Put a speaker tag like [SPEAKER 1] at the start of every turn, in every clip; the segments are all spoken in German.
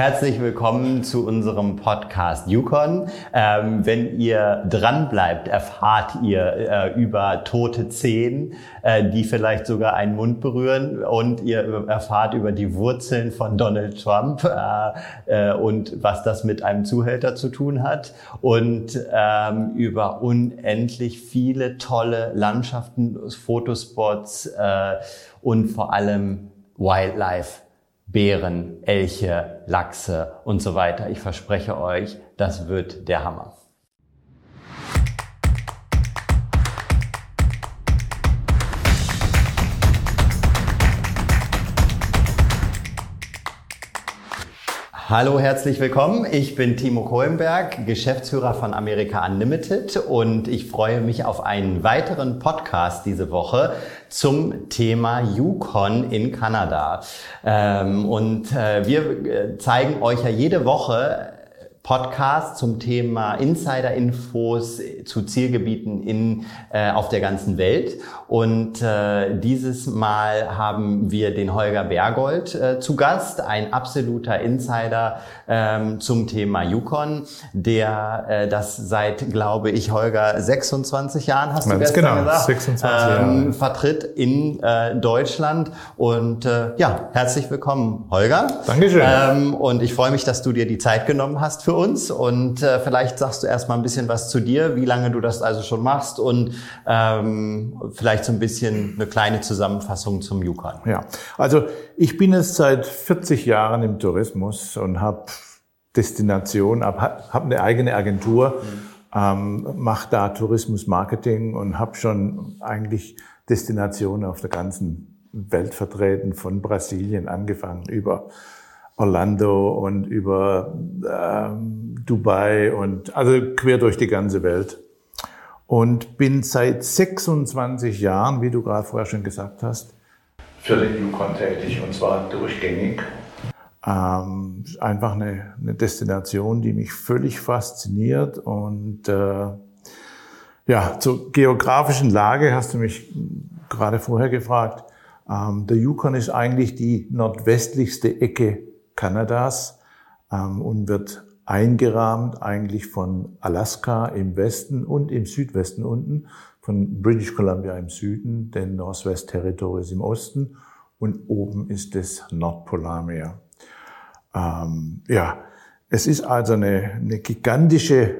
[SPEAKER 1] Herzlich willkommen zu unserem Podcast Yukon. Ähm, wenn ihr dran bleibt, erfahrt ihr äh, über tote Zehen, äh, die vielleicht sogar einen Mund berühren und ihr erfahrt über die Wurzeln von Donald Trump äh, äh und was das mit einem Zuhälter zu tun hat und ähm, über unendlich viele tolle Landschaften, Fotospots äh, und vor allem Wildlife. Bären, Elche, Lachse und so weiter. Ich verspreche euch, das wird der Hammer. Hallo, herzlich willkommen. Ich bin Timo Kohlenberg, Geschäftsführer von America Unlimited und ich freue mich auf einen weiteren Podcast diese Woche zum Thema Yukon in Kanada. Ähm, und äh, wir äh, zeigen euch ja jede Woche Podcast zum Thema Insider-Infos zu Zielgebieten in, äh, auf der ganzen Welt. Und äh, dieses Mal haben wir den Holger Bergold äh, zu Gast, ein absoluter Insider ähm, zum Thema Yukon, der äh, das seit, glaube ich, Holger 26 Jahren, hast Ganz du gestern genau, gesagt, 26 ähm, vertritt in äh, Deutschland. Und äh, ja, herzlich willkommen, Holger.
[SPEAKER 2] Dankeschön.
[SPEAKER 1] Ähm, und ich freue mich, dass du dir die Zeit genommen hast für uns und äh, vielleicht sagst du erstmal ein bisschen was zu dir, wie lange du das also schon machst und ähm, vielleicht so ein bisschen eine kleine Zusammenfassung zum Yukon.
[SPEAKER 2] Ja, also ich bin jetzt seit 40 Jahren im Tourismus und habe Destination, habe hab eine eigene Agentur, mhm. ähm, mache da Tourismus-Marketing und habe schon eigentlich Destinationen auf der ganzen Welt vertreten, von Brasilien angefangen über Orlando und über ähm, Dubai und also quer durch die ganze Welt. Und bin seit 26 Jahren, wie du gerade vorher schon gesagt hast, für den Yukon tätig und zwar durchgängig. Ähm, einfach eine, eine Destination, die mich völlig fasziniert und äh, ja, zur geografischen Lage hast du mich gerade vorher gefragt. Ähm, der Yukon ist eigentlich die nordwestlichste Ecke Kanadas ähm, und wird eingerahmt eigentlich von Alaska im Westen und im Südwesten unten, von British Columbia im Süden, den Northwest Territories im Osten und oben ist das Nordpolarmeer. Ähm, ja, es ist also eine, eine gigantische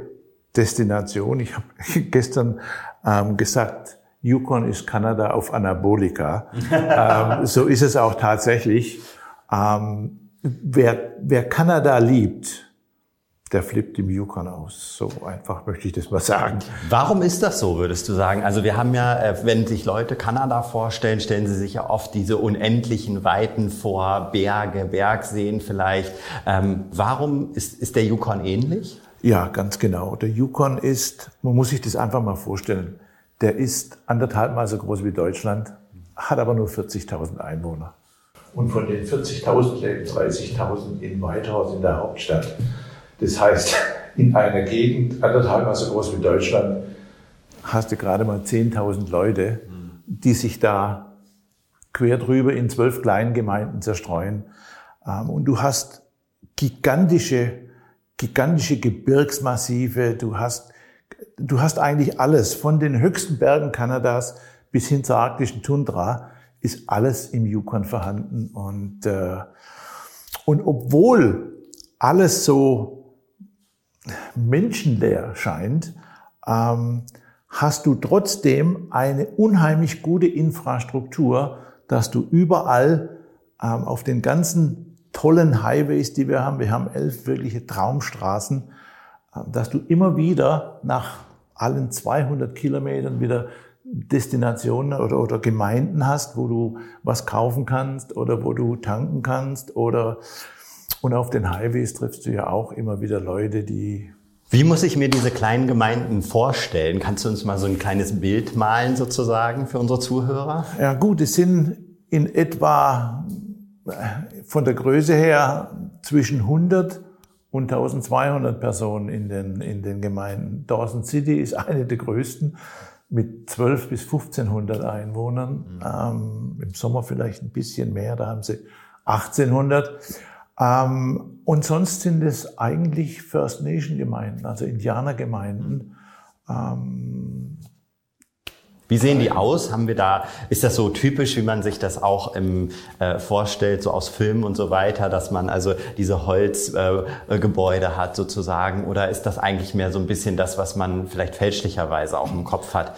[SPEAKER 2] Destination. Ich habe gestern ähm, gesagt, Yukon ist Kanada auf Anabolika. ähm, so ist es auch tatsächlich. Ähm, wer, wer Kanada liebt, der flippt im Yukon aus. So einfach möchte ich das mal sagen.
[SPEAKER 1] Warum ist das so, würdest du sagen? Also wir haben ja, äh, wenn sich Leute Kanada vorstellen, stellen sie sich ja oft diese unendlichen Weiten vor, Berge, Bergseen vielleicht. Ähm, warum ist, ist der Yukon ähnlich?
[SPEAKER 2] Ja, ganz genau. Der Yukon ist, man muss sich das einfach mal vorstellen, der ist anderthalb Mal so groß wie Deutschland, hat aber nur 40.000 Einwohner. Und von den 40.000 leben 30.000 in Whitehorse in der Hauptstadt. Das heißt, in einer Gegend anderthalb Mal so groß wie Deutschland hast du gerade mal 10.000 Leute, die sich da quer drüber in zwölf kleinen Gemeinden zerstreuen. Ähm, und du hast gigantische, gigantische Gebirgsmassive. Du hast, du hast eigentlich alles von den höchsten Bergen Kanadas bis hin zur arktischen Tundra ist alles im Yukon vorhanden. Und, äh, und obwohl alles so menschenleer scheint, ähm, hast du trotzdem eine unheimlich gute Infrastruktur, dass du überall ähm, auf den ganzen tollen Highways, die wir haben, wir haben elf wirkliche Traumstraßen, äh, dass du immer wieder nach allen 200 Kilometern wieder Destinationen oder, oder Gemeinden hast, wo du was kaufen kannst oder wo du tanken kannst oder und auf den Highways triffst du ja auch immer wieder Leute, die
[SPEAKER 1] wie muss ich mir diese kleinen Gemeinden vorstellen? Kannst du uns mal so ein kleines Bild malen sozusagen für unsere Zuhörer?
[SPEAKER 2] Ja gut, es sind in etwa äh, von der Größe her zwischen 100 und 1200 Personen in den, in den Gemeinden. Dawson City ist eine der größten mit 12 bis 1500 Einwohnern. Mhm. Ähm, Im Sommer vielleicht ein bisschen mehr, da haben sie 1800. Ähm, und sonst sind es eigentlich First Nation Gemeinden, also Indianergemeinden. Ähm,
[SPEAKER 1] wie sehen die aus? Haben wir da, ist das so typisch, wie man sich das auch im, äh, vorstellt, so aus Filmen und so weiter, dass man also diese Holzgebäude äh, hat sozusagen? Oder ist das eigentlich mehr so ein bisschen das, was man vielleicht fälschlicherweise auch im Kopf hat?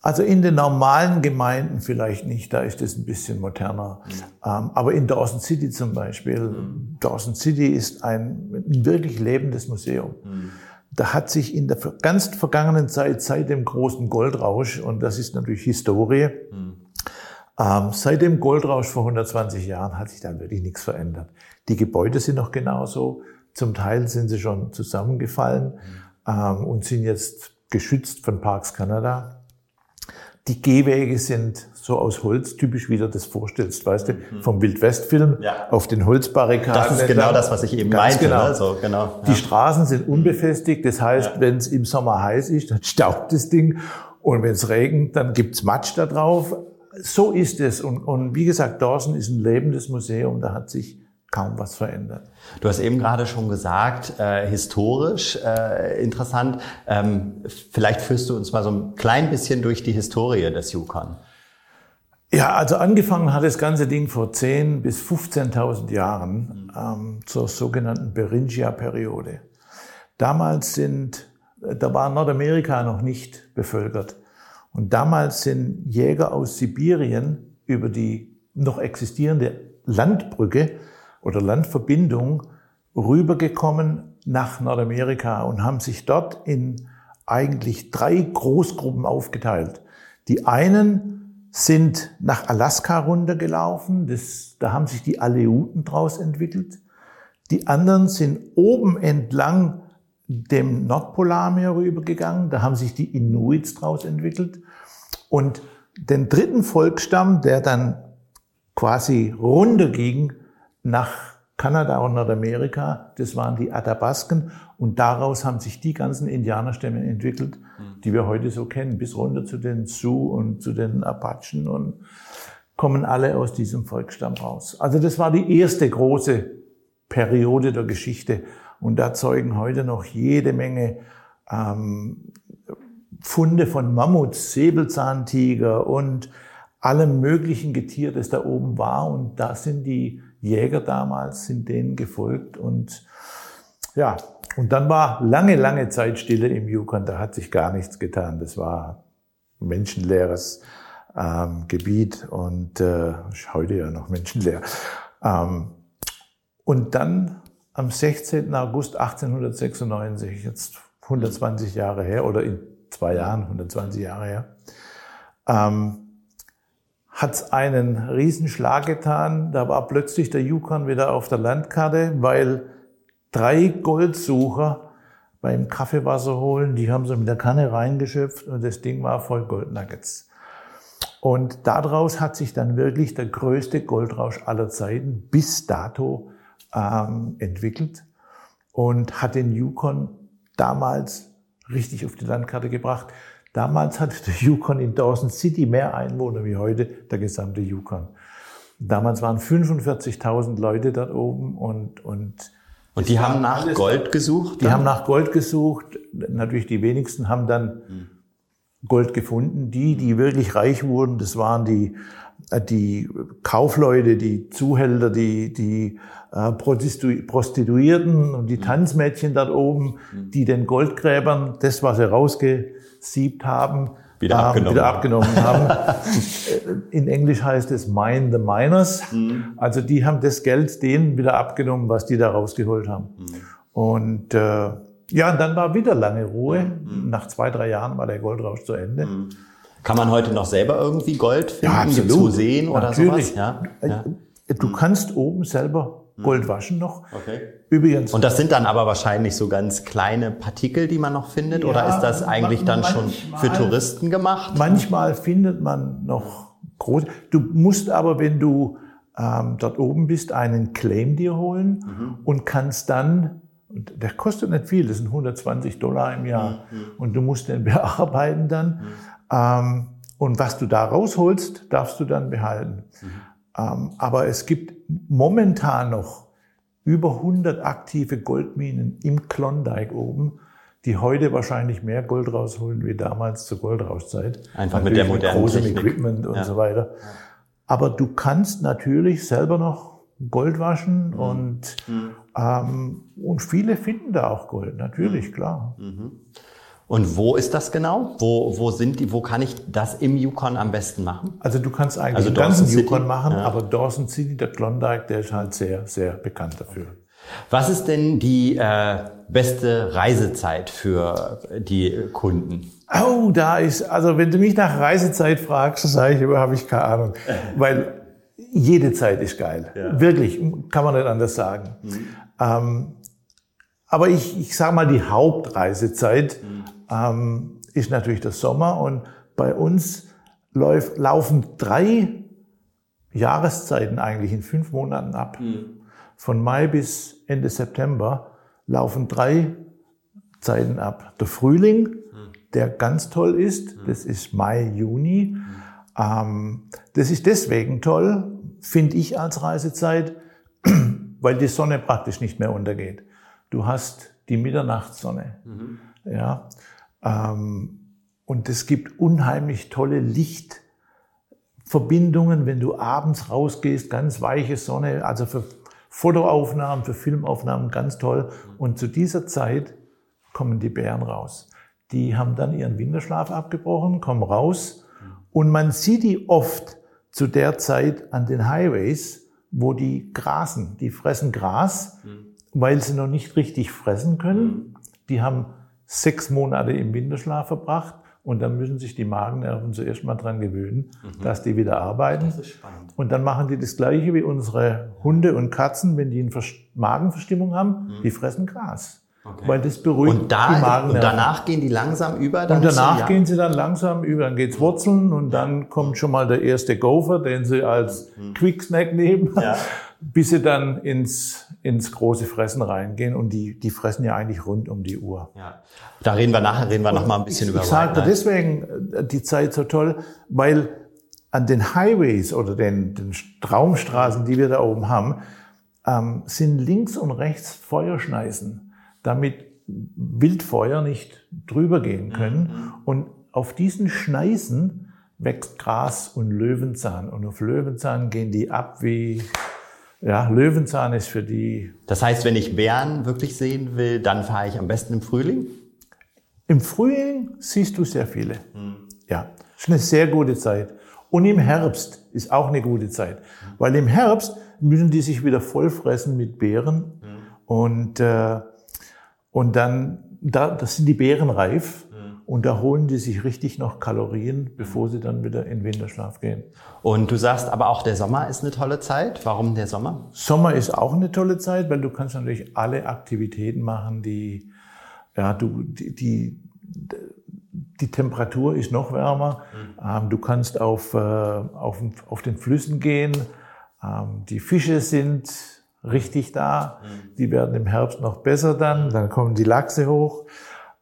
[SPEAKER 2] Also in den normalen Gemeinden vielleicht nicht, da ist es ein bisschen moderner. Mhm. Ähm, aber in Dawson City zum Beispiel, mhm. Dawson City ist ein, ein wirklich lebendes Museum. Mhm da hat sich in der ganz vergangenen Zeit, seit dem großen Goldrausch, und das ist natürlich Historie, mhm. ähm, seit dem Goldrausch vor 120 Jahren hat sich da wirklich nichts verändert. Die Gebäude sind noch genauso, zum Teil sind sie schon zusammengefallen mhm. ähm, und sind jetzt geschützt von Parks Canada. Die Gehwege sind so aus Holz, typisch wie du das vorstellst, weißt du, mhm. vom Wildwestfilm ja. auf den Holzbarrikaden.
[SPEAKER 1] Das ist genau das, was ich eben Ganz meinte.
[SPEAKER 2] Genau. Ne? So, genau. Ja. Die Straßen sind unbefestigt, das heißt, ja. wenn es im Sommer heiß ist, dann staubt das Ding und wenn es regnet, dann gibt's Matsch da drauf. So ist es und, und wie gesagt, Dawson ist ein lebendes Museum, da hat sich kaum was verändert.
[SPEAKER 1] Du hast eben gerade schon gesagt, äh, historisch äh, interessant. Ähm, vielleicht führst du uns mal so ein klein bisschen durch die Historie des Yukon.
[SPEAKER 2] Ja, also angefangen hat das ganze Ding vor 10.000 bis 15.000 Jahren ähm, zur sogenannten Beringia-Periode. Damals sind, da war Nordamerika noch nicht bevölkert. Und damals sind Jäger aus Sibirien über die noch existierende Landbrücke oder Landverbindung rübergekommen nach Nordamerika und haben sich dort in eigentlich drei Großgruppen aufgeteilt. Die einen sind nach Alaska runtergelaufen, das, da haben sich die Aleuten draus entwickelt. Die anderen sind oben entlang dem Nordpolarmeer rübergegangen, da haben sich die Inuits draus entwickelt. Und den dritten Volksstamm, der dann quasi runterging, nach Kanada und Nordamerika, das waren die Athabasken und daraus haben sich die ganzen Indianerstämme entwickelt, mhm. die wir heute so kennen, bis runter zu den Sioux und zu den Apachen und kommen alle aus diesem Volksstamm raus. Also das war die erste große Periode der Geschichte und da zeugen heute noch jede Menge ähm, Funde von Mammuts, Säbelzahntiger und allem möglichen Getier, das da oben war und da sind die Jäger damals sind denen gefolgt und ja, und dann war lange, lange Zeit Stille im Yukon, da hat sich gar nichts getan. Das war menschenleeres ähm, Gebiet und äh, ist heute ja noch menschenleer. Ähm, und dann am 16. August 1896, jetzt 120 Jahre her oder in zwei Jahren 120 Jahre her, ähm, hat es einen Riesenschlag getan. Da war plötzlich der Yukon wieder auf der Landkarte, weil drei Goldsucher beim Kaffeewasser holen, die haben so mit der Kanne reingeschöpft und das Ding war voll Goldnuggets. Und daraus hat sich dann wirklich der größte Goldrausch aller Zeiten bis dato ähm, entwickelt und hat den Yukon damals richtig auf die Landkarte gebracht. Damals hatte der Yukon in Dawson City mehr Einwohner wie heute der gesamte Yukon. Damals waren 45.000 Leute dort oben und und
[SPEAKER 1] und die haben nach Gold gesucht?
[SPEAKER 2] Die dann? haben nach Gold gesucht. Natürlich die wenigsten haben dann hm. Gold gefunden. Die, die wirklich reich wurden, das waren die die Kaufleute, die Zuhälter, die, die äh, Prostituierten und die hm. Tanzmädchen dort oben, hm. die den Goldgräbern das, was sie rausge gesiebt haben,
[SPEAKER 1] wieder ähm, abgenommen,
[SPEAKER 2] wieder abgenommen haben. In Englisch heißt es mine the miners. Mhm. Also die haben das Geld denen wieder abgenommen, was die da rausgeholt haben. Mhm. Und äh, ja, und dann war wieder lange Ruhe. Mhm. Nach zwei, drei Jahren war der Goldrausch zu Ende. Mhm.
[SPEAKER 1] Kann man heute noch selber irgendwie Gold finden,
[SPEAKER 2] ja, absolut.
[SPEAKER 1] zu sehen oder
[SPEAKER 2] Natürlich.
[SPEAKER 1] sowas?
[SPEAKER 2] Ja, ja. Du kannst oben selber Gold mhm. waschen noch.
[SPEAKER 1] Okay. Übrigens. Und das sind dann aber wahrscheinlich so ganz kleine Partikel, die man noch findet? Ja, oder ist das eigentlich dann schon für Touristen gemacht?
[SPEAKER 2] Manchmal findet man noch große. Du musst aber, wenn du ähm, dort oben bist, einen Claim dir holen mhm. und kannst dann, der kostet nicht viel, das sind 120 Dollar im Jahr. Mhm. Und du musst den bearbeiten dann. Mhm. Ähm, und was du da rausholst, darfst du dann behalten. Mhm. Ähm, aber es gibt momentan noch über 100 aktive Goldminen im Klondike oben, die heute wahrscheinlich mehr Gold rausholen wie damals zur Goldrauschzeit.
[SPEAKER 1] Einfach mit der modernen
[SPEAKER 2] großem
[SPEAKER 1] Technik.
[SPEAKER 2] Equipment und
[SPEAKER 1] Ja.
[SPEAKER 2] so weiter. Aber du kannst natürlich selber noch Gold waschen
[SPEAKER 1] Mhm.
[SPEAKER 2] und, ähm, und viele finden da auch Gold,
[SPEAKER 1] Mhm.
[SPEAKER 2] natürlich, klar.
[SPEAKER 1] Und wo ist das genau? Wo, wo sind die, wo kann ich das im Yukon am besten machen?
[SPEAKER 2] Also du kannst eigentlich
[SPEAKER 1] Also
[SPEAKER 2] den ganzen
[SPEAKER 1] City?
[SPEAKER 2] Yukon machen,
[SPEAKER 1] Ja.
[SPEAKER 2] aber Dawson City, der Klondike, der ist halt sehr, sehr bekannt dafür.
[SPEAKER 1] Was ist denn die äh, beste Reisezeit für die Kunden?
[SPEAKER 2] Oh, da ist, also wenn du mich nach Reisezeit fragst, sage ich immer, habe ich keine Ahnung. Weil jede Zeit ist geil.
[SPEAKER 1] Ja.
[SPEAKER 2] Wirklich, kann man nicht anders sagen. Ähm, aber ich, ich sage mal, die Hauptreisezeit ähm, ist natürlich der Sommer. Und bei uns läuft, laufen drei Jahreszeiten eigentlich in fünf Monaten ab. Von Mai bis Ende September laufen drei Zeiten ab. Der Frühling, der ganz toll ist, das ist Mai, Juni. Ähm, das ist deswegen toll, finde ich als Reisezeit, weil die Sonne praktisch nicht mehr untergeht. Du hast die Mitternachtssonne. Ja, ähm, und es gibt unheimlich tolle Lichtverbindungen, wenn du abends rausgehst, ganz weiche Sonne, also für Fotoaufnahmen, für Filmaufnahmen ganz toll. Und zu dieser Zeit kommen die Bären raus. Die haben dann ihren Winterschlaf abgebrochen, kommen raus und man sieht die oft zu der Zeit an den Highways, wo die grasen. Die fressen Gras, weil sie noch nicht richtig fressen können. Die haben sechs Monate im Winterschlaf verbracht und dann müssen sich die Magennerven zuerst mal dran gewöhnen, dass die wieder arbeiten.
[SPEAKER 1] ist spannend.
[SPEAKER 2] Und dann machen die das Gleiche wie unsere Hunde und Katzen, wenn die eine Vers- Magenverstimmung haben, die fressen Gras. Weil das beruhigt
[SPEAKER 1] Und,
[SPEAKER 2] die
[SPEAKER 1] da, und
[SPEAKER 2] Magennerven.
[SPEAKER 1] danach gehen die langsam über? dann
[SPEAKER 2] Und danach gehen sie dann langsam über, dann geht's Wurzeln und dann kommt schon mal der erste Gopher, den sie als Quicksnack nehmen,
[SPEAKER 1] Mhm. Ja.
[SPEAKER 2] bis sie dann ins, ins große Fressen reingehen und die, die fressen ja eigentlich rund um die Uhr.
[SPEAKER 1] Ja. Da reden wir nachher, reden wir noch mal ein bisschen
[SPEAKER 2] ich,
[SPEAKER 1] über
[SPEAKER 2] Ich
[SPEAKER 1] Night.
[SPEAKER 2] deswegen äh, die Zeit so toll, weil an den Highways oder den, den Traumstraßen, die wir da oben haben, ähm, sind links und rechts Feuerschneisen, damit Wildfeuer nicht drüber gehen können. Und auf diesen Schneisen wächst Gras und Löwenzahn. Und auf Löwenzahn gehen die ab wie, ja, Löwenzahn ist für die
[SPEAKER 1] Das heißt, wenn ich Bären wirklich sehen will, dann fahre ich am besten im Frühling?
[SPEAKER 2] Im Frühling siehst du sehr viele. Ja, ist eine sehr gute Zeit. Und im Herbst ist auch eine gute Zeit, weil im Herbst müssen die sich wieder vollfressen mit Beeren und äh, und dann da das sind die Beeren reif und da holen die sich richtig noch Kalorien, bevor sie dann wieder in Winterschlaf gehen.
[SPEAKER 1] Und du sagst aber auch, der Sommer ist eine tolle Zeit. Warum der Sommer?
[SPEAKER 2] Sommer ist auch eine tolle Zeit, weil du kannst natürlich alle Aktivitäten machen, die, ja, du, die, die, die Temperatur ist noch wärmer. Ähm, du kannst auf, äh, auf, auf den Flüssen gehen. Ähm, die Fische sind richtig da. Die werden im Herbst noch besser dann. Dann kommen die Lachse hoch.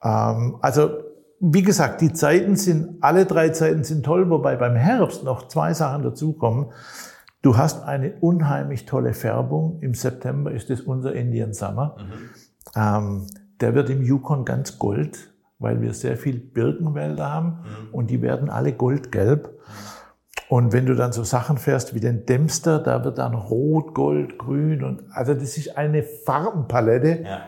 [SPEAKER 2] Ähm, also, wie gesagt, die Zeiten sind, alle drei Zeiten sind toll, wobei beim Herbst noch zwei Sachen dazukommen. Du hast eine unheimlich tolle Färbung. Im September ist es unser Indian Summer. Ähm, der wird im Yukon ganz gold, weil wir sehr viel Birkenwälder haben und die werden alle goldgelb. Und wenn du dann so Sachen fährst wie den Dempster, da wird dann rot, gold, grün und also das ist eine Farbenpalette,
[SPEAKER 1] Ja.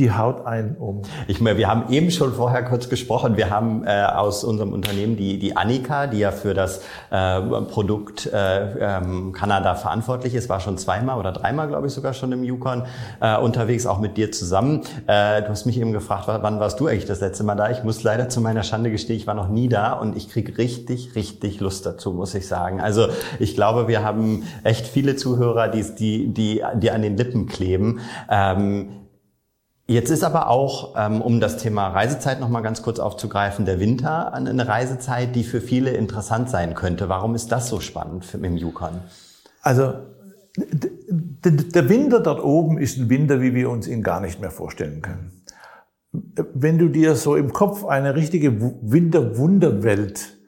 [SPEAKER 2] Die haut einen um.
[SPEAKER 1] Ich meine, wir haben eben schon vorher kurz gesprochen. Wir haben äh, aus unserem Unternehmen die, die Annika, die ja für das äh, Produkt äh, ähm, Kanada verantwortlich ist, war schon zweimal oder dreimal, glaube ich, sogar schon im Yukon äh, unterwegs, auch mit dir zusammen. Äh, du hast mich eben gefragt, wa- wann warst du eigentlich das letzte Mal da? Ich muss leider zu meiner Schande gestehen, ich war noch nie da und ich krieg richtig, richtig Lust dazu, muss ich sagen. Also ich glaube, wir haben echt viele Zuhörer, die, die, die, die an den Lippen kleben. Ähm, Jetzt ist aber auch, ähm, um das Thema Reisezeit noch mal ganz kurz aufzugreifen, der Winter eine Reisezeit, die für viele interessant sein könnte. Warum ist das so spannend im Yukon?
[SPEAKER 2] Also der Winter dort oben ist ein Winter, wie wir uns ihn gar nicht mehr vorstellen können. Wenn du dir so im Kopf eine richtige Wu- Winterwunderwelt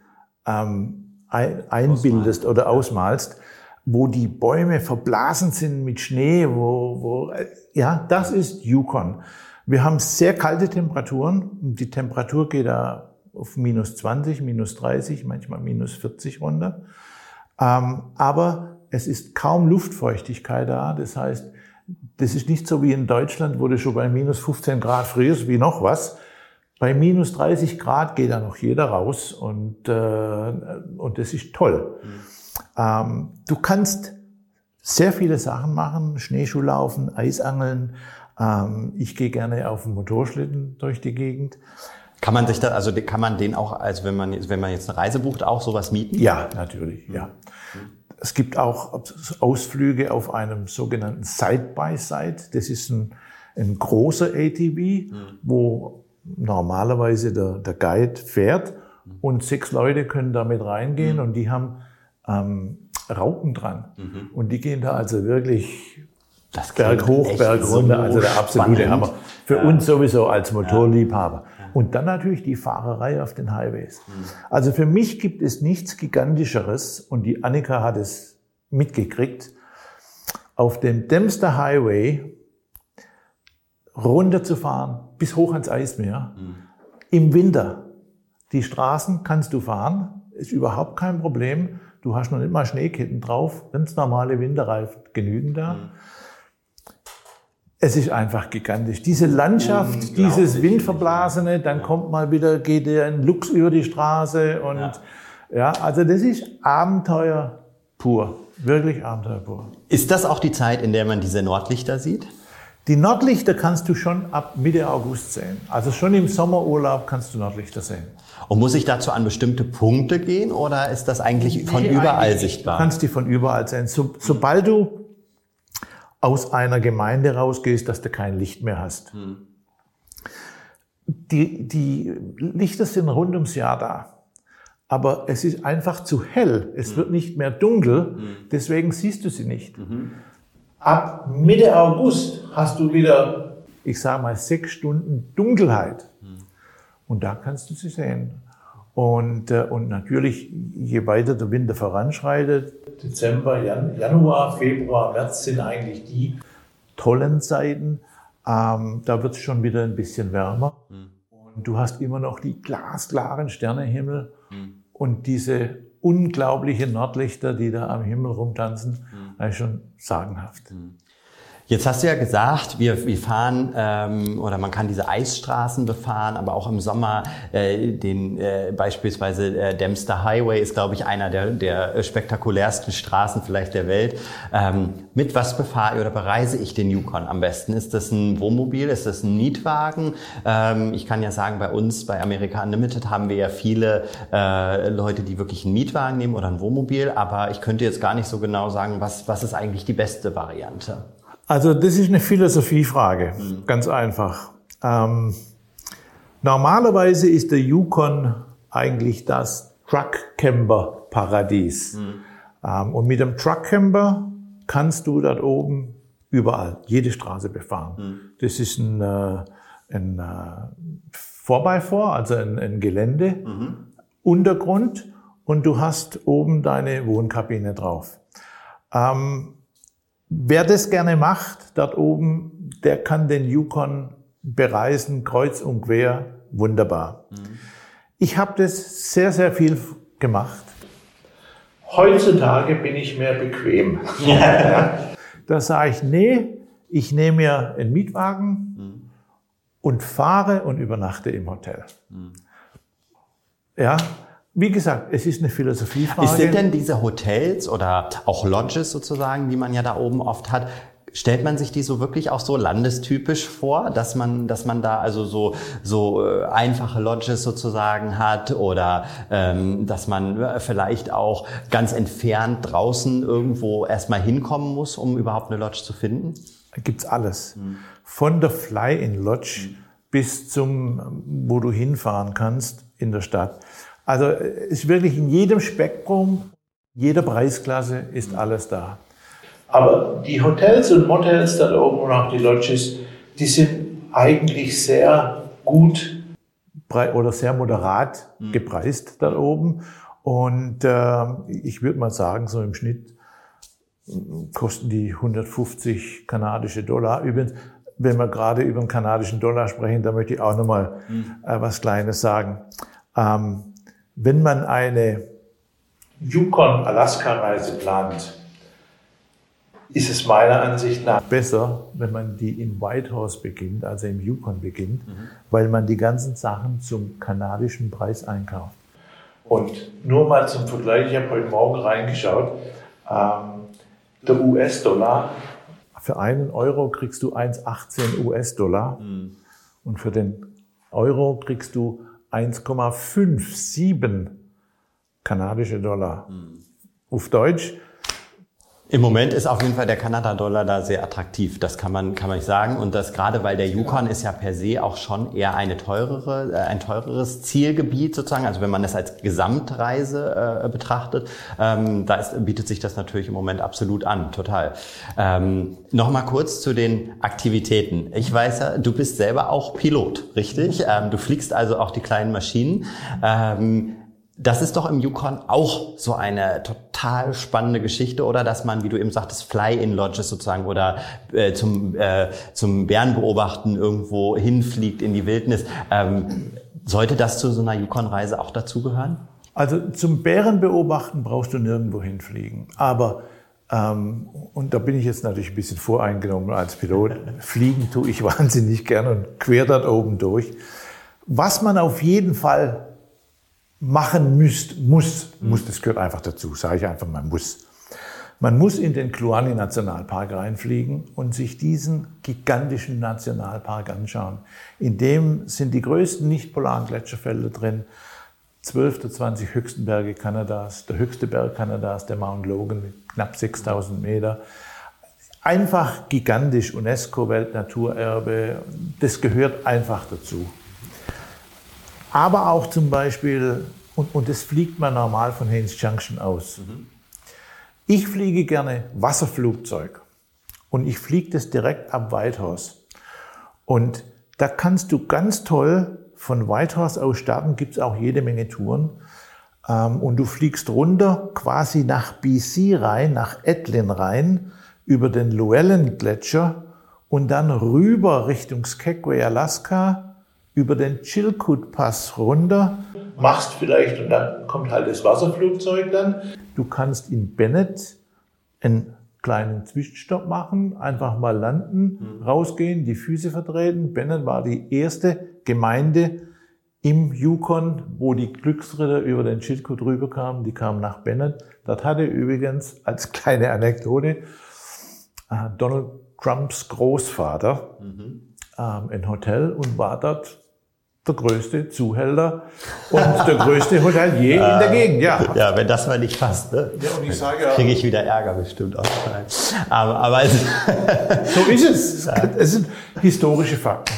[SPEAKER 2] ähm, ein, einbildest oder ausmalst, wo die Bäume verblasen sind mit Schnee, wo, wo ja, das ist Yukon. Wir haben sehr kalte Temperaturen. Die Temperatur geht da auf minus 20, minus 30, manchmal minus 40 runter. Ähm, aber es ist kaum Luftfeuchtigkeit da. Das heißt, das ist nicht so wie in Deutschland, wo du schon bei minus 15 Grad frierst, wie noch was. Bei minus 30 Grad geht da noch jeder raus und, äh, und das ist toll. Mhm. Ähm, du kannst sehr viele Sachen machen, Schneeschuhlaufen, Eisangeln. Ähm, ich gehe gerne auf dem Motorschlitten durch die Gegend.
[SPEAKER 1] Kann man sich da, also kann man den auch, also wenn man, wenn man jetzt eine Reise bucht, auch sowas mieten?
[SPEAKER 2] Ja, natürlich, ja. Es gibt auch Ausflüge auf einem sogenannten Side-by-Side. -Side. Das ist ein, ein großer ATV, mhm. wo normalerweise der, der Guide fährt und sechs Leute können damit reingehen mhm. und die haben ähm, Raupen dran. Mhm. Und die gehen da also wirklich Berg hoch, Berg runter, so also der absolute spannend. Hammer. Für ja. uns sowieso als Motorliebhaber. Ja. Und dann natürlich die Fahrerei auf den Highways. Mhm. Also für mich gibt es nichts Gigantischeres, und die Annika hat es mitgekriegt, auf dem Dempster Highway runterzufahren bis hoch ans Eismeer. Mhm. Im Winter. Die Straßen kannst du fahren, ist überhaupt kein Problem. Du hast noch nicht mal Schneeketten drauf. Ganz normale Winterreifen genügen da. Mhm. Es ist einfach gigantisch. Diese Landschaft, dieses Windverblasene, dann kommt mal wieder, geht der ein Lux über die Straße und ja. ja, also das ist Abenteuer pur. Wirklich Abenteuer pur.
[SPEAKER 1] Ist das auch die Zeit, in der man diese Nordlichter sieht?
[SPEAKER 2] Die Nordlichter kannst du schon ab Mitte August sehen. Also schon im Sommerurlaub kannst du Nordlichter sehen.
[SPEAKER 1] Und muss ich dazu an bestimmte Punkte gehen oder ist das eigentlich von nee, überall eigentlich sichtbar?
[SPEAKER 2] Du kannst die von überall sehen. So, sobald du aus einer Gemeinde rausgehst, dass du kein Licht mehr hast. Hm. Die, die Lichter sind rund ums Jahr da. Aber es ist einfach zu hell. Es hm. wird nicht mehr dunkel. Hm. Deswegen siehst du sie nicht. Mhm. Ab Mitte August hast du wieder, ich sage mal, sechs Stunden Dunkelheit. Und da kannst du sie sehen. Und, äh, und natürlich, je weiter der Winter voranschreitet, Dezember, Jan Januar, Februar, März sind eigentlich die tollen Zeiten. Ähm, da wird es schon wieder ein bisschen wärmer. Mhm. Und du hast immer noch die glasklaren Sternehimmel mhm. und diese unglaublichen Nordlichter, die da am Himmel rumtanzen. Das schon sagenhaft. Mhm.
[SPEAKER 1] Jetzt hast du ja gesagt, wir, wir fahren ähm, oder man kann diese Eisstraßen befahren, aber auch im Sommer äh, den äh, beispielsweise äh, Dempster Highway ist, glaube ich, einer der, der spektakulärsten Straßen vielleicht der Welt. Ähm, mit was befahre oder bereise ich den Yukon am besten? Ist das ein Wohnmobil? Ist das ein Mietwagen? Ähm, ich kann ja sagen, bei uns bei America Unlimited haben wir ja viele äh, Leute, die wirklich einen Mietwagen nehmen oder ein Wohnmobil, aber ich könnte jetzt gar nicht so genau sagen, was, was ist eigentlich die beste Variante.
[SPEAKER 2] Also das ist eine Philosophiefrage, mhm. ganz einfach. Ähm, normalerweise ist der Yukon eigentlich das Truckcamper-Paradies. Mhm. Ähm, und mit dem Truckcamper kannst du dort oben überall, jede Straße befahren. Mhm. Das ist ein, äh, ein äh, also ein, ein Gelände. Untergrund und du hast oben deine Wohnkabine drauf. Ähm, Wer das gerne macht, dort oben, der kann den Yukon bereisen, kreuz und quer, wunderbar. Mhm. Ich habe das sehr, sehr viel gemacht. Heutzutage bin ich mehr bequem. da sage ich, nee, ich nehme mir einen Mietwagen mhm. und fahre und übernachte im Hotel. Mhm. Ja, wie gesagt, es ist eine Philosophiefrage.
[SPEAKER 1] Sind denn diese Hotels oder auch Lodges sozusagen, die man ja da oben oft hat, Stellt man sich die so wirklich auch so landestypisch vor, dass man, dass man da also so so äh, einfache Lodges sozusagen hat oder ähm, dass man äh, vielleicht auch ganz entfernt draußen irgendwo erstmal hinkommen muss, um überhaupt eine Lodge zu finden?
[SPEAKER 2] Gibt's alles, hm. von der Fly-in Lodge hm. bis zum, wo du hinfahren kannst in der Stadt. Also es ist wirklich in jedem Spektrum, jeder Preisklasse ist alles da. Aber die Hotels und Motels da oben und auch die Lodges, die sind eigentlich sehr gut oder sehr moderat mhm. gepreist da oben. Und äh, ich würde mal sagen, so im Schnitt kosten die 150 kanadische Dollar. Übrigens, wenn wir gerade über den kanadischen Dollar sprechen, da möchte ich auch nochmal mhm. äh, was Kleines sagen. Ähm, wenn man eine Yukon-Alaska-Reise plant, ist es meiner Ansicht nach besser, wenn man die in Whitehorse beginnt, also im Yukon beginnt, mhm. weil man die ganzen Sachen zum kanadischen Preis einkauft. Und nur mal zum Vergleich, ich habe heute Morgen reingeschaut, ähm, der US-Dollar, für einen Euro kriegst du 1,18 US-Dollar mhm. und für den Euro kriegst du 1,57 kanadische Dollar. Mhm. Auf Deutsch,
[SPEAKER 1] im Moment ist auf jeden Fall der Kanada-Dollar da sehr attraktiv. Das kann man, kann man nicht sagen. Und das gerade, weil der Yukon ist ja per se auch schon eher eine teurere, äh, ein teureres Zielgebiet sozusagen. Also wenn man das als Gesamtreise äh, betrachtet, ähm, da ist, bietet sich das natürlich im Moment absolut an. Total. Ähm, Nochmal kurz zu den Aktivitäten. Ich weiß ja, du bist selber auch Pilot, richtig? Ähm, du fliegst also auch die kleinen Maschinen. Ähm, das ist doch im Yukon auch so eine total spannende Geschichte, oder? Dass man, wie du eben sagtest, Fly-in-Lodges sozusagen oder äh, zum, äh, zum Bärenbeobachten irgendwo hinfliegt in die Wildnis. Ähm, sollte das zu so einer Yukon-Reise auch dazugehören?
[SPEAKER 2] Also zum Bärenbeobachten brauchst du nirgendwo hinfliegen. Aber ähm, und da bin ich jetzt natürlich ein bisschen voreingenommen als Pilot. Fliegen tue ich wahnsinnig gern und quer dort oben durch. Was man auf jeden Fall machen müsst, muss, muss, das gehört einfach dazu, sage ich einfach, man muss. Man muss in den Kluani Nationalpark reinfliegen und sich diesen gigantischen Nationalpark anschauen. In dem sind die größten nicht-polaren Gletscherfelder drin, 12 der 20 höchsten Berge Kanadas, der höchste Berg Kanadas, der Mount Logan mit knapp 6000 Meter. Einfach gigantisch, UNESCO-Weltnaturerbe, das gehört einfach dazu. Aber auch zum Beispiel, und, und das fliegt man normal von Haynes Junction aus. Mhm. Ich fliege gerne Wasserflugzeug und ich fliege das direkt ab Whitehorse. Und da kannst du ganz toll von Whitehorse aus starten, gibt es auch jede Menge Touren. Ähm, und du fliegst runter quasi nach BC rein, nach Etlin rein, über den Llewellyn Gletscher und dann rüber Richtung Skagway, Alaska über den Chilkoot Pass runter, machst vielleicht und dann kommt halt das Wasserflugzeug dann. Du kannst in Bennett einen kleinen Zwischenstopp machen, einfach mal landen, mhm. rausgehen, die Füße vertreten. Bennett war die erste Gemeinde im Yukon, wo die Glücksritter über den Chilkoot rüberkamen. Die kamen nach Bennett. Dort hatte übrigens als kleine Anekdote äh, Donald Trumps Großvater mhm. ähm, ein Hotel und war dort der größte Zuhälter und der größte Hotelier in der Gegend, ja.
[SPEAKER 1] Ja, wenn das mal nicht passt, ne? Ja, und ich sage ja. Kriege ich wieder Ärger bestimmt auch. Aber, aber es
[SPEAKER 2] so ist es. Es sind historische Fakten.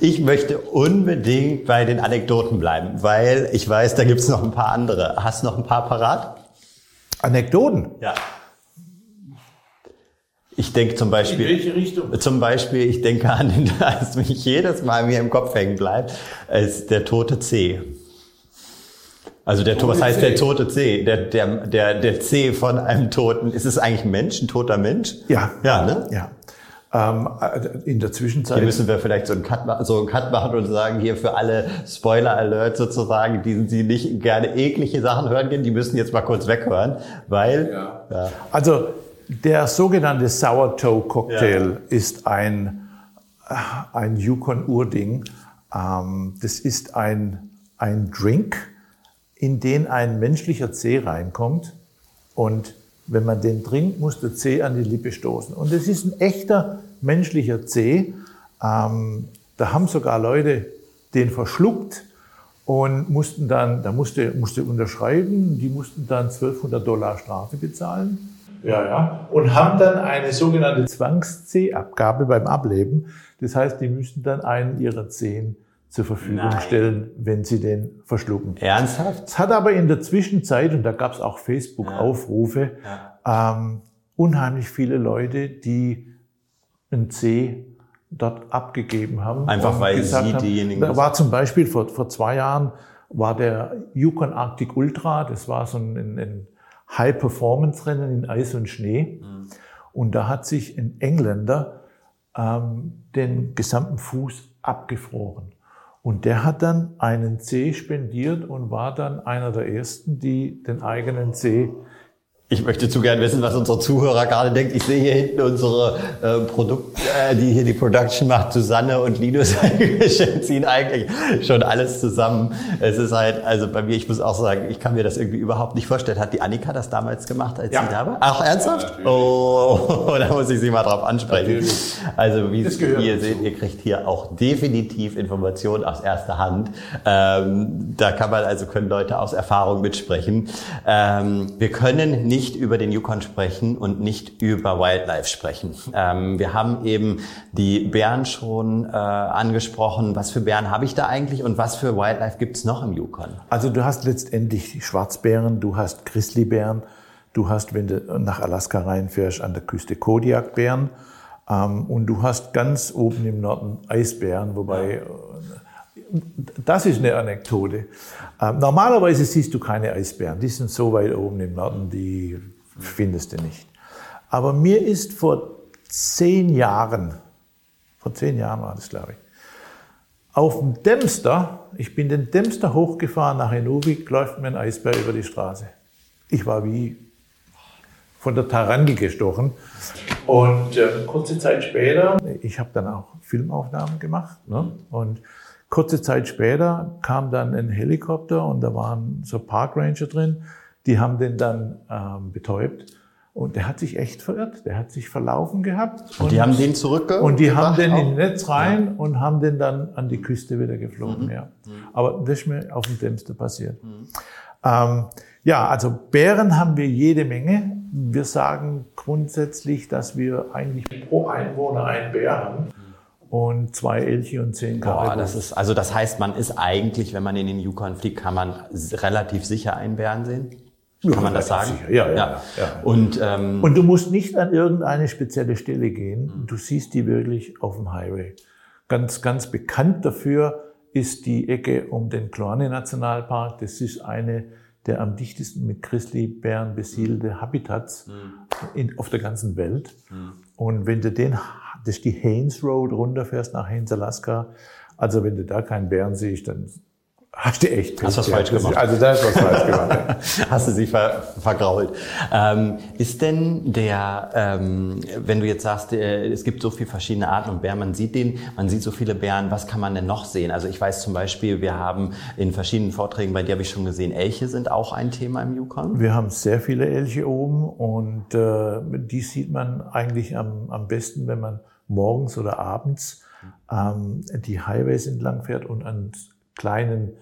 [SPEAKER 1] Ich möchte unbedingt bei den Anekdoten bleiben, weil ich weiß, da gibt's noch ein paar andere. Hast du noch ein paar parat?
[SPEAKER 2] Anekdoten?
[SPEAKER 1] Ja. Ich denke zum Beispiel,
[SPEAKER 2] In welche Richtung?
[SPEAKER 1] zum Beispiel, ich denke an den, als mich jedes Mal mir im Kopf hängen bleibt, ist der tote C. Also der, was heißt der tote C? Der, der, der, der C von einem Toten. Ist es eigentlich ein Mensch, ein toter Mensch?
[SPEAKER 2] Ja.
[SPEAKER 1] Ja, ne?
[SPEAKER 2] Ja. Ähm, in der Zwischenzeit.
[SPEAKER 1] Hier müssen wir vielleicht so einen Cut, so einen Cut machen und sagen, hier für alle Spoiler Alert sozusagen, die, die nicht gerne eklige Sachen hören gehen, die müssen jetzt mal kurz weghören, weil,
[SPEAKER 2] ja. ja. Also, der sogenannte Sourdough Cocktail ja. ist ein, ein Yukon-Urding. Ähm, das ist ein, ein Drink, in den ein menschlicher Zeh reinkommt. Und wenn man den trinkt, muss der Zeh an die Lippe stoßen. Und es ist ein echter menschlicher Zeh. Ähm, da haben sogar Leute den verschluckt und mussten dann, da musste, musste unterschreiben, die mussten dann 1200 Dollar Strafe bezahlen. Ja, ja. Und haben dann eine sogenannte Zwangs-C-Abgabe beim Ableben. Das heißt, die müssten dann einen ihrer Zehen zur Verfügung Nein. stellen, wenn sie den verschlucken.
[SPEAKER 1] Ernsthaft?
[SPEAKER 2] Es hat aber in der Zwischenzeit, und da gab es auch Facebook-Aufrufe, ja. ähm, unheimlich viele Leute, die ein C dort abgegeben haben.
[SPEAKER 1] Einfach weil sie haben, diejenigen...
[SPEAKER 2] Da war zum Beispiel vor, vor zwei Jahren war der Yukon Arctic Ultra, das war so ein, ein High-Performance-Rennen in Eis und Schnee. Mhm. Und da hat sich ein Engländer ähm, den gesamten Fuß abgefroren. Und der hat dann einen C spendiert und war dann einer der ersten, die den eigenen C
[SPEAKER 1] ich möchte zu gern wissen, was unsere Zuhörer gerade denken. Ich sehe hier hinten unsere äh, Produkt, äh, die hier die Production macht, Susanne und Linus ziehen eigentlich schon alles zusammen. Es ist halt, also bei mir, ich muss auch sagen, ich kann mir das irgendwie überhaupt nicht vorstellen. Hat die Annika das damals gemacht, als ja. sie da war? Ach, ernsthaft? Ja, oh, da muss ich sie mal drauf ansprechen. Natürlich. Also wie ihr seht, ihr kriegt hier auch definitiv Informationen aus erster Hand. Ähm, da kann man, also können Leute aus Erfahrung mitsprechen. Ähm, wir können nicht nicht über den Yukon sprechen und nicht über Wildlife sprechen. Ähm, wir haben eben die Bären schon äh, angesprochen. Was für Bären habe ich da eigentlich und was für Wildlife gibt es noch im Yukon?
[SPEAKER 2] Also du hast letztendlich Schwarzbären, du hast Grizzlybären, du hast, wenn du nach Alaska reinfährst, an der Küste Kodiakbären ähm, und du hast ganz oben im Norden Eisbären, wobei äh, das ist eine Anekdote. Ähm, normalerweise siehst du keine Eisbären. Die sind so weit oben im Norden, die findest du nicht. Aber mir ist vor zehn Jahren, vor zehn Jahren war das, glaube ich, auf dem Dämster, ich bin den Dämster hochgefahren nach Inuvik, läuft mir ein Eisbär über die Straße. Ich war wie von der Tarantel gestochen. Und äh, kurze Zeit später, ich habe dann auch Filmaufnahmen gemacht. Ne? Und Kurze Zeit später kam dann ein Helikopter und da waren so Parkranger drin. Die haben den dann ähm, betäubt. Und der hat sich echt verirrt. Der hat sich verlaufen gehabt.
[SPEAKER 1] Und, und die haben den zurückgebracht?
[SPEAKER 2] Und die haben den in Netz rein ja. und haben den dann an die Küste wieder geflogen, mhm. ja. Mhm. Aber das ist mir auf dem Dämster passiert. Mhm. Ähm, ja, also Bären haben wir jede Menge. Wir sagen grundsätzlich, dass wir eigentlich pro Einwohner einen Bär haben und zwei Elche und zehn Karibu.
[SPEAKER 1] das ist, also das heißt, man ist eigentlich, wenn man in den Yukon fliegt, kann man relativ sicher einen Bären sehen? Kann ja, man das sagen?
[SPEAKER 2] Ja, ja, ja. ja. Und, ähm, und du musst nicht an irgendeine spezielle Stelle gehen. Mhm. Du siehst die wirklich auf dem Highway. Ganz, ganz bekannt dafür ist die Ecke um den Kloane Nationalpark. Das ist eine der am dichtesten mit Grizzlybären besiedelte Habitats mhm. in, auf der ganzen Welt. Mhm. Und wenn du den das ist die Haines Road runterfährst nach Haines, Alaska. Also wenn du da keinen Bären siehst, dann hast du echt.
[SPEAKER 1] Hast du was falsch gemacht.
[SPEAKER 2] Also da ist was falsch gemacht.
[SPEAKER 1] hast du sie ver vergrault. Ähm, ist denn der, ähm, wenn du jetzt sagst, äh, es gibt so viele verschiedene Arten und Bären, man sieht den, man sieht so viele Bären, was kann man denn noch sehen? Also ich weiß zum Beispiel, wir haben in verschiedenen Vorträgen, bei dir habe ich schon gesehen, Elche sind auch ein Thema im Yukon.
[SPEAKER 2] Wir haben sehr viele Elche oben und äh, die sieht man eigentlich am, am besten, wenn man morgens oder abends ähm, die Highways entlang fährt und an kleinen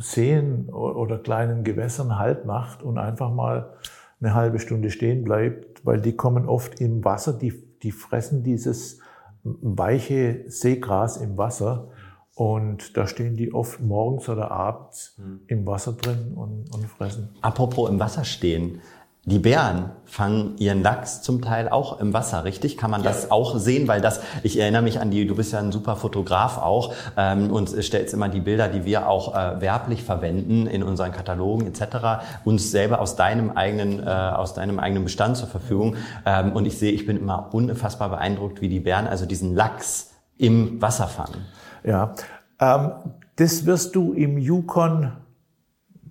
[SPEAKER 2] Seen oder kleinen Gewässern Halt macht und einfach mal eine halbe Stunde stehen bleibt, weil die kommen oft im Wasser, die, die fressen dieses weiche Seegras im Wasser und da stehen die oft morgens oder abends hm. im Wasser drin und, und fressen.
[SPEAKER 1] Apropos im Wasser stehen. Die Bären fangen ihren Lachs zum Teil auch im Wasser, richtig? Kann man das auch sehen? Weil das, ich erinnere mich an die, du bist ja ein super Fotograf auch ähm, und stellst immer die Bilder, die wir auch äh, werblich verwenden in unseren Katalogen etc. uns selber aus deinem eigenen, äh, aus deinem eigenen Bestand zur Verfügung. Ähm, und ich sehe, ich bin immer unfassbar beeindruckt, wie die Bären also diesen Lachs im Wasser fangen.
[SPEAKER 2] Ja, ähm, das wirst du im Yukon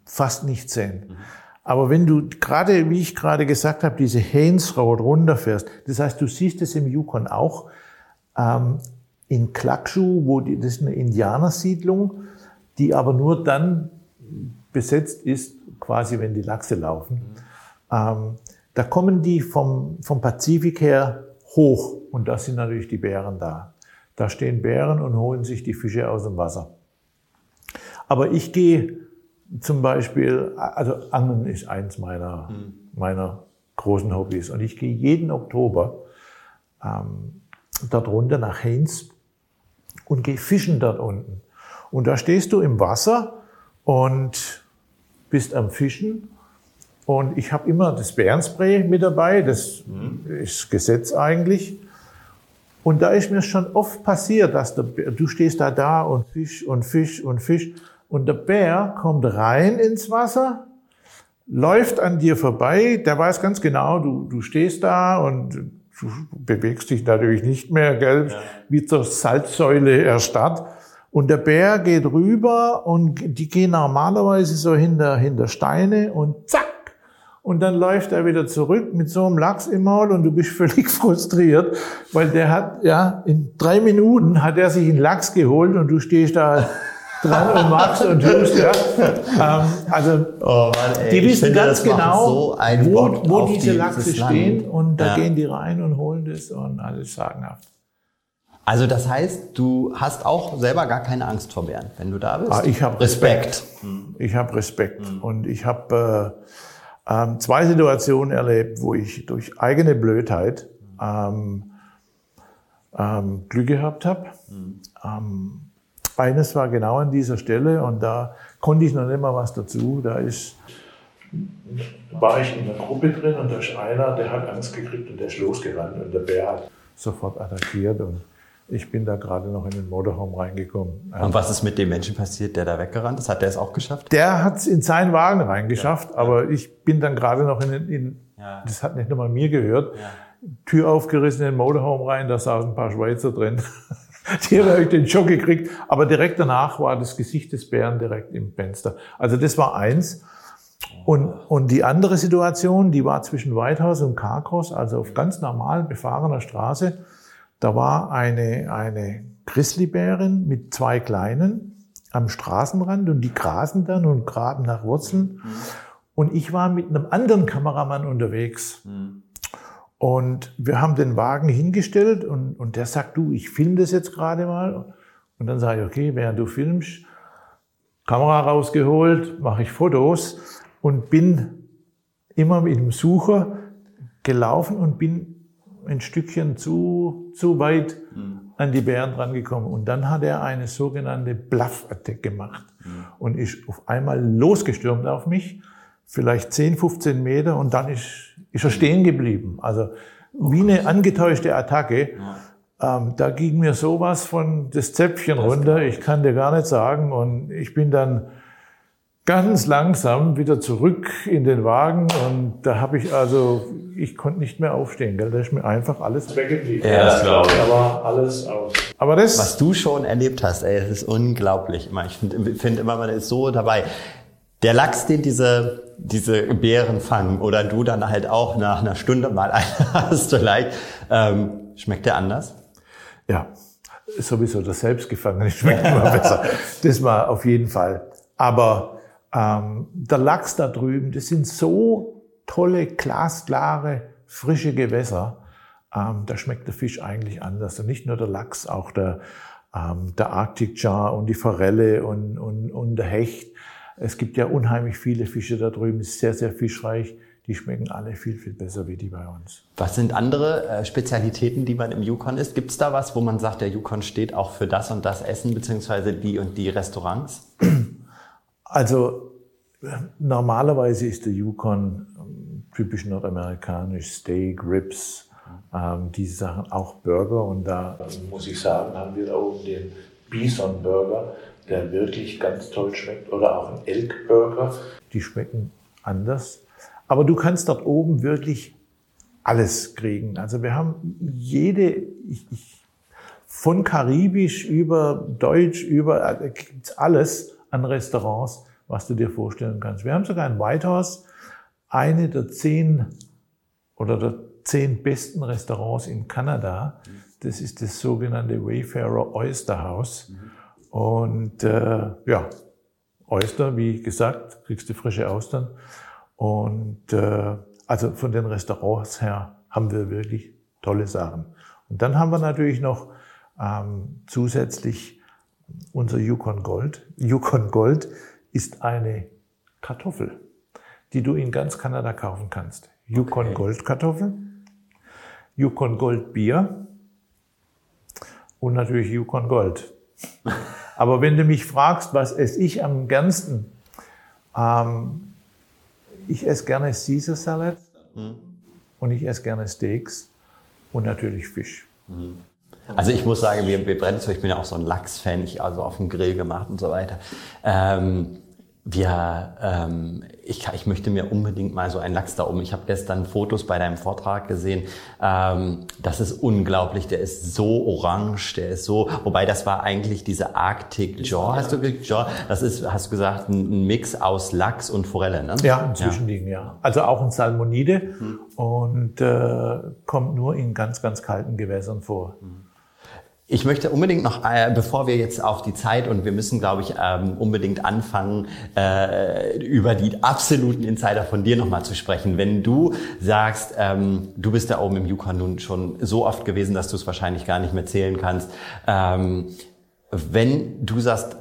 [SPEAKER 2] fast nicht sehen. Mhm. Aber wenn du gerade, wie ich gerade gesagt habe, diese Haines Road runterfährst, das heißt, du siehst es im Yukon auch, ähm, in Klakshu, wo die, das ist eine Indianersiedlung, die aber nur dann besetzt ist, quasi wenn die Lachse laufen. Mhm. Ähm, da kommen die vom, vom Pazifik her hoch und da sind natürlich die Bären da. Da stehen Bären und holen sich die Fische aus dem Wasser. Aber ich gehe zum Beispiel, also Angeln ist eins meiner, mhm. meiner großen Hobbys. Und ich gehe jeden Oktober ähm, dort runter nach Haines und gehe fischen dort unten. Und da stehst du im Wasser und bist am Fischen. Und ich habe immer das Bärenspray mit dabei, das mhm. ist Gesetz eigentlich. Und da ist mir schon oft passiert, dass der, du stehst da da und fisch und fisch und fisch und der Bär kommt rein ins Wasser, läuft an dir vorbei, der weiß ganz genau, du, du stehst da und du bewegst dich natürlich nicht mehr, gell, ja. wie zur Salzsäule erstarrt. Und der Bär geht rüber und die gehen normalerweise so hinter, hinter Steine und zack, und dann läuft er wieder zurück mit so einem Lachs im Maul und du bist völlig frustriert, weil der hat, ja, in drei Minuten hat er sich einen Lachs geholt und du stehst da dran und machst und tust, ja. Ähm, also, oh Mann, die wissen finde, ganz genau, so wo, wo diese Lachse stehen und da ja. gehen die rein und holen das und alles sagenhaft.
[SPEAKER 1] Also das heißt, du hast auch selber gar keine Angst vor Bären, wenn du da bist? Ah,
[SPEAKER 2] ich habe Respekt. Respekt. Ich habe Respekt mhm. und ich habe äh, ähm, zwei Situationen erlebt, wo ich durch eigene Blödheit ähm, ähm, Glück gehabt habe. Mhm. Ähm, eines war genau an dieser Stelle und da konnte ich noch nicht mal was dazu. Da ist, war ich in einer Gruppe drin und da ist einer, der hat Angst gekriegt und der ist losgerannt und der Bär hat sofort attackiert und ich bin da gerade noch in den Motorhome reingekommen.
[SPEAKER 1] Und was ist mit dem Menschen passiert, der da weggerannt ist? Hat der es auch geschafft?
[SPEAKER 2] Der hat es in seinen Wagen reingeschafft, ja. aber ich bin dann gerade noch in, in ja. das hat nicht nur mal mir gehört, ja. Tür aufgerissen in den Motorhome rein, da saßen ein paar Schweizer drin. Die haben euch den Schock gekriegt. Aber direkt danach war das Gesicht des Bären direkt im Fenster. Also das war eins. Und, und die andere Situation, die war zwischen Whitehouse und Carcross, also auf ganz normal befahrener Straße. Da war eine, eine Grizzlybärin mit zwei Kleinen am Straßenrand und die grasen dann und graben nach Wurzeln. Mhm. Und ich war mit einem anderen Kameramann unterwegs. Mhm. Und wir haben den Wagen hingestellt und, und der sagt, du, ich filme das jetzt gerade mal. Und dann sage ich, okay, während du filmst, Kamera rausgeholt, mache ich Fotos und bin immer mit dem Sucher gelaufen und bin ein Stückchen zu, zu weit mhm. an die Bären drangekommen. Und dann hat er eine sogenannte Bluff-Attack gemacht mhm. und ist auf einmal losgestürmt auf mich, vielleicht 10, 15 Meter und dann ist, ist er stehen geblieben. Also wie eine angetäuschte Attacke. Ähm, da ging mir sowas von das Zäpfchen das runter. Ich kann dir gar nicht sagen. Und ich bin dann ganz langsam wieder zurück in den Wagen und da habe ich also, ich konnte nicht mehr aufstehen, gell? da ist mir einfach alles weggeblieben.
[SPEAKER 1] Ja, das glaube ich.
[SPEAKER 2] Da war alles aus.
[SPEAKER 1] Aber das, was du schon erlebt hast, ey, das ist unglaublich. Ich finde find immer, man ist so dabei. Der Lachs, den diese, diese Bären fangen oder du dann halt auch nach einer Stunde mal hast vielleicht, ähm, schmeckt der anders?
[SPEAKER 2] Ja, sowieso das Selbstgefangene schmeckt immer besser. Das war auf jeden Fall. Aber ähm, der Lachs da drüben, das sind so tolle, glasklare, frische Gewässer. Ähm, da schmeckt der Fisch eigentlich anders. Und nicht nur der Lachs, auch der, ähm, der Arctic Char und die Forelle und, und, und der Hecht. Es gibt ja unheimlich viele Fische da drüben, ist sehr, sehr fischreich. Die schmecken alle viel, viel besser wie die bei uns.
[SPEAKER 1] Was sind andere äh, Spezialitäten, die man im Yukon isst? Gibt es da was, wo man sagt, der Yukon steht auch für das und das Essen, beziehungsweise die und die Restaurants?
[SPEAKER 2] Also normalerweise ist der Yukon ähm, typisch nordamerikanisch, Steak, Ribs, ähm, diese Sachen, auch Burger. Und da muss ich sagen, haben wir da oben den Bison Burger, der wirklich ganz toll schmeckt. Oder auch ein Elk Burger, die schmecken anders. Aber du kannst dort oben wirklich alles kriegen. Also wir haben jede, ich, ich, von Karibisch über Deutsch, über äh, gibt's alles an Restaurants, was du dir vorstellen kannst. Wir haben sogar in Whitehouse eine der zehn oder der zehn besten Restaurants in Kanada. Das ist das sogenannte Wayfarer Oyster House. Und äh, ja, Oyster, wie gesagt, kriegst du frische Austern. Und äh, also von den Restaurants her haben wir wirklich tolle Sachen. Und dann haben wir natürlich noch ähm, zusätzlich unser Yukon Gold. Yukon Gold ist eine Kartoffel, die du in ganz Kanada kaufen kannst. Yukon okay. Gold Kartoffel, Yukon Gold Bier und natürlich Yukon Gold. Aber wenn du mich fragst, was esse ich am gernsten, ähm, ich esse gerne Caesar Salad mhm. und ich esse gerne Steaks und natürlich Fisch. Mhm.
[SPEAKER 1] Also ich muss sagen, wir, wir brennen so, ich bin ja auch so ein Lachs-Fan, ich also auf dem Grill gemacht und so weiter. Ähm, wir, ähm, ich, ich möchte mir unbedingt mal so einen Lachs da oben. Ich habe gestern Fotos bei deinem Vortrag gesehen. Ähm, das ist unglaublich. Der ist so orange, der ist so. Wobei das war eigentlich diese Arctic Jaw. Hast du Jaw? Das ist, hast du gesagt, ein Mix aus Lachs und Forelle, ne?
[SPEAKER 2] Ja, ein Zwischending, ja. ja. Also auch ein Salmonide hm. und äh, kommt nur in ganz, ganz kalten Gewässern vor. Hm.
[SPEAKER 1] Ich möchte unbedingt noch, äh, bevor wir jetzt auf die Zeit und wir müssen, glaube ich, ähm, unbedingt anfangen, äh, über die absoluten Insider von dir nochmal zu sprechen. Wenn du sagst, ähm, du bist da oben im Yukon nun schon so oft gewesen, dass du es wahrscheinlich gar nicht mehr zählen kannst. Ähm, wenn du sagst,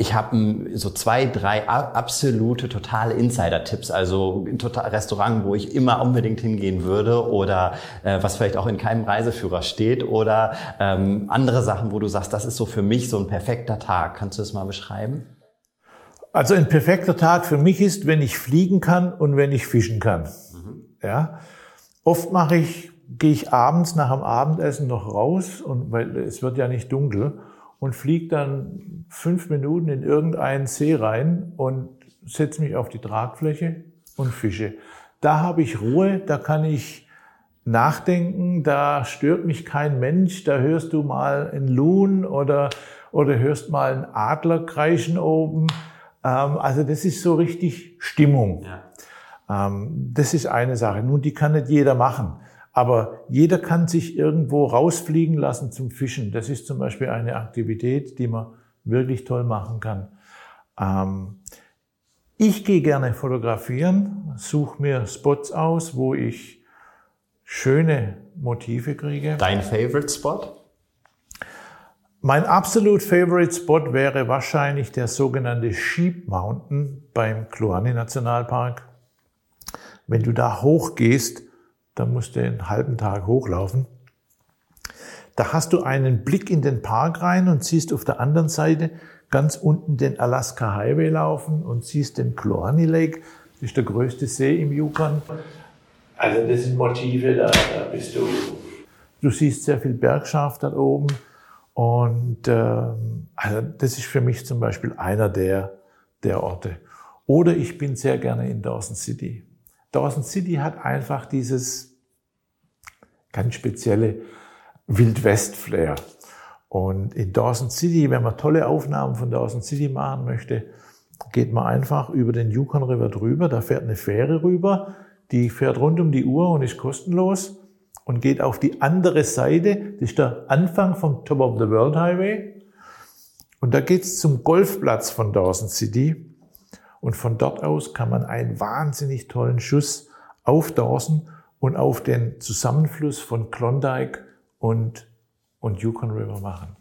[SPEAKER 1] ich habe so zwei, drei absolute totale Insider-Tipps, also ein total Restaurant, wo ich immer unbedingt hingehen würde oder äh, was vielleicht auch in keinem Reiseführer steht oder ähm, andere Sachen, wo du sagst, das ist so für mich so ein perfekter Tag. Kannst du das mal beschreiben?
[SPEAKER 2] Also ein perfekter Tag für mich ist, wenn ich fliegen kann und wenn ich fischen kann. Mhm. Ja, oft mache ich, gehe ich abends nach dem Abendessen noch raus und weil es wird ja nicht dunkel und fliege dann fünf Minuten in irgendeinen See rein und setze mich auf die Tragfläche und fische. Da habe ich Ruhe, da kann ich nachdenken, da stört mich kein Mensch, da hörst du mal ein Loon oder, oder hörst mal einen Adler kreischen oben. Ähm, also das ist so richtig Stimmung. Ja. Ähm, das ist eine Sache. Nun, die kann nicht jeder machen. Aber jeder kann sich irgendwo rausfliegen lassen zum Fischen. Das ist zum Beispiel eine Aktivität, die man wirklich toll machen kann. Ähm, ich gehe gerne fotografieren, suche mir Spots aus, wo ich schöne Motive kriege.
[SPEAKER 1] Dein Favorite Spot?
[SPEAKER 2] Mein absolut Favorite Spot wäre wahrscheinlich der sogenannte Sheep Mountain beim Kluani Nationalpark. Wenn du da hochgehst, dann musst du einen halben Tag hochlaufen. Da hast du einen Blick in den Park rein und siehst auf der anderen Seite ganz unten den Alaska Highway laufen und siehst den Cloani Lake. Das ist der größte See im Yukon. Also das sind Motive, da, da bist du. Du siehst sehr viel Bergschaf da oben. Und ähm, also das ist für mich zum Beispiel einer der, der Orte. Oder ich bin sehr gerne in Dawson City. Dawson City hat einfach dieses ganz spezielle Wildwest-Flair. Und in Dawson City, wenn man tolle Aufnahmen von Dawson City machen möchte, geht man einfach über den Yukon River drüber. Da fährt eine Fähre rüber, die fährt rund um die Uhr und ist kostenlos und geht auf die andere Seite. Das ist der Anfang vom Top of the World Highway. Und da geht's zum Golfplatz von Dawson City. Und von dort aus kann man einen wahnsinnig tollen Schuss auf Dawson und auf den Zusammenfluss von Klondike und, und Yukon River machen.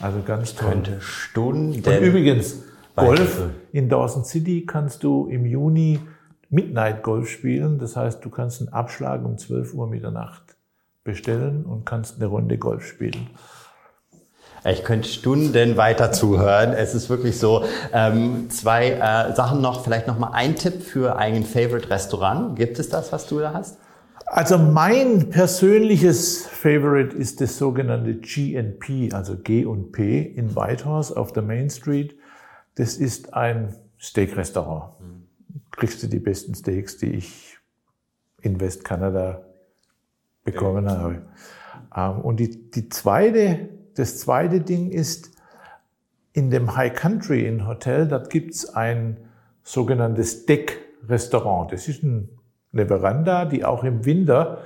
[SPEAKER 2] Also ganz toll.
[SPEAKER 1] Könnte Stunden. Und
[SPEAKER 2] übrigens, Golf in Dawson City kannst du im Juni Midnight Golf spielen. Das heißt, du kannst einen Abschlag um 12 Uhr Mitternacht bestellen und kannst eine Runde Golf spielen.
[SPEAKER 1] Ich könnte Stunden weiter zuhören. Es ist wirklich so. Ähm, zwei äh, Sachen noch, vielleicht noch mal ein Tipp für ein Favorite Restaurant. Gibt es das, was du da hast?
[SPEAKER 2] Also mein persönliches Favorite ist das sogenannte GNP, also G und P in Whitehorse auf der Main Street. Das ist ein Steak-Restaurant. Kriegst du die besten Steaks, die ich in Westkanada bekommen habe. Ähm, und die, die zweite das zweite Ding ist, in dem High Country Inn Hotel, dort gibt's ein sogenanntes Deckrestaurant. Das ist ein, eine Veranda, die auch im Winter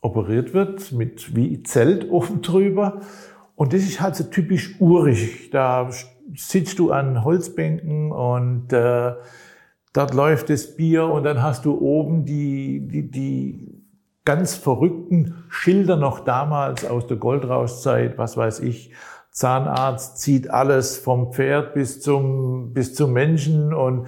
[SPEAKER 2] operiert wird, mit wie Zelt oben drüber. Und das ist halt so typisch urig. Da sitzt du an Holzbänken und äh, dort läuft das Bier und dann hast du oben die, die, die ganz verrückten Schilder noch damals aus der Goldrauschzeit, was weiß ich, Zahnarzt zieht alles vom Pferd bis zum, bis zum Menschen und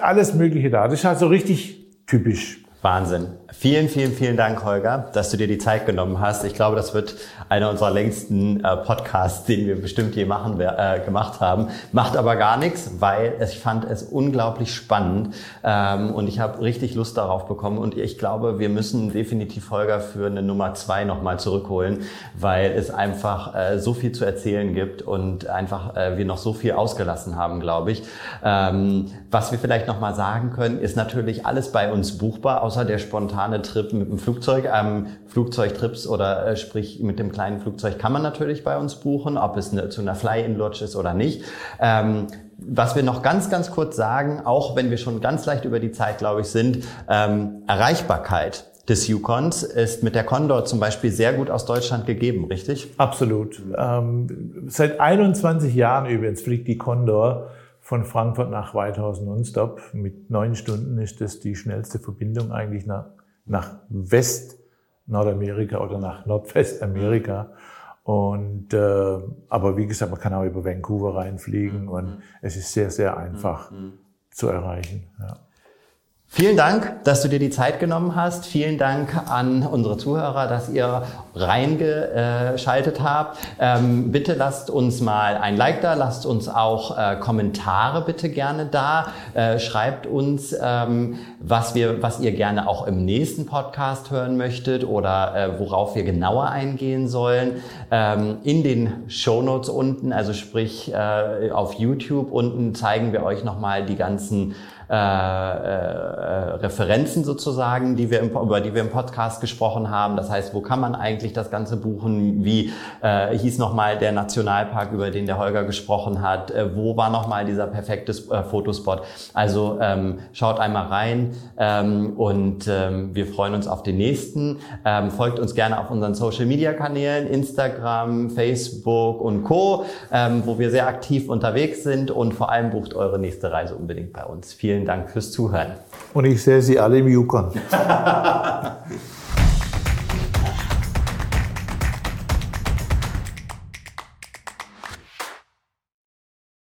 [SPEAKER 2] alles Mögliche da. Das ist halt so richtig typisch.
[SPEAKER 1] Wahnsinn. Vielen, vielen, vielen Dank, Holger, dass du dir die Zeit genommen hast. Ich glaube, das wird einer unserer längsten äh, Podcasts, den wir bestimmt je machen, äh, gemacht haben. Macht aber gar nichts, weil ich fand es unglaublich spannend ähm, und ich habe richtig Lust darauf bekommen. Und ich glaube, wir müssen definitiv Holger für eine Nummer zwei nochmal zurückholen, weil es einfach äh, so viel zu erzählen gibt und einfach äh, wir noch so viel ausgelassen haben, glaube ich. Ähm, was wir vielleicht nochmal sagen können, ist natürlich alles bei uns buchbar, außer der spontane Trip mit dem Flugzeug. Ähm, Flugzeugtrips oder äh, sprich mit dem kleinen Flugzeug kann man natürlich bei uns buchen, ob es eine, zu einer Fly-in-Lodge ist oder nicht. Ähm, was wir noch ganz, ganz kurz sagen, auch wenn wir schon ganz leicht über die Zeit, glaube ich, sind, ähm, Erreichbarkeit des Yukons ist mit der Condor zum Beispiel sehr gut aus Deutschland gegeben, richtig?
[SPEAKER 2] Absolut. Ähm, seit 21 Jahren übrigens fliegt die Condor von Frankfurt nach Whitehausen nonstop. Mit neun Stunden ist das die schnellste Verbindung eigentlich nach, nach West Nordamerika oder nach Nordwestamerika. Und äh, aber wie gesagt, man kann auch über Vancouver reinfliegen mhm. und es ist sehr, sehr einfach mhm. zu erreichen. Ja.
[SPEAKER 1] Vielen Dank, dass du dir die Zeit genommen hast. Vielen Dank an unsere Zuhörer, dass ihr reingeschaltet habt. Ähm, bitte lasst uns mal ein Like da, lasst uns auch äh, Kommentare bitte gerne da. Äh, schreibt uns, ähm, was wir, was ihr gerne auch im nächsten Podcast hören möchtet oder äh, worauf wir genauer eingehen sollen. Ähm, in den Show Notes unten, also sprich äh, auf YouTube unten zeigen wir euch nochmal die ganzen äh, äh, Referenzen sozusagen, die wir im, über die wir im Podcast gesprochen haben. Das heißt, wo kann man eigentlich das Ganze buchen? Wie äh, hieß nochmal der Nationalpark, über den der Holger gesprochen hat? Äh, wo war nochmal dieser perfekte äh, Fotospot? Also ähm, schaut einmal rein ähm, und ähm, wir freuen uns auf den nächsten. Ähm, folgt uns gerne auf unseren Social-Media-Kanälen, Instagram, Facebook und Co., ähm, wo wir sehr aktiv unterwegs sind und vor allem bucht eure nächste Reise unbedingt bei uns. Vielen Vielen Dank fürs Zuhören.
[SPEAKER 2] Und ich sehe Sie alle im Yukon.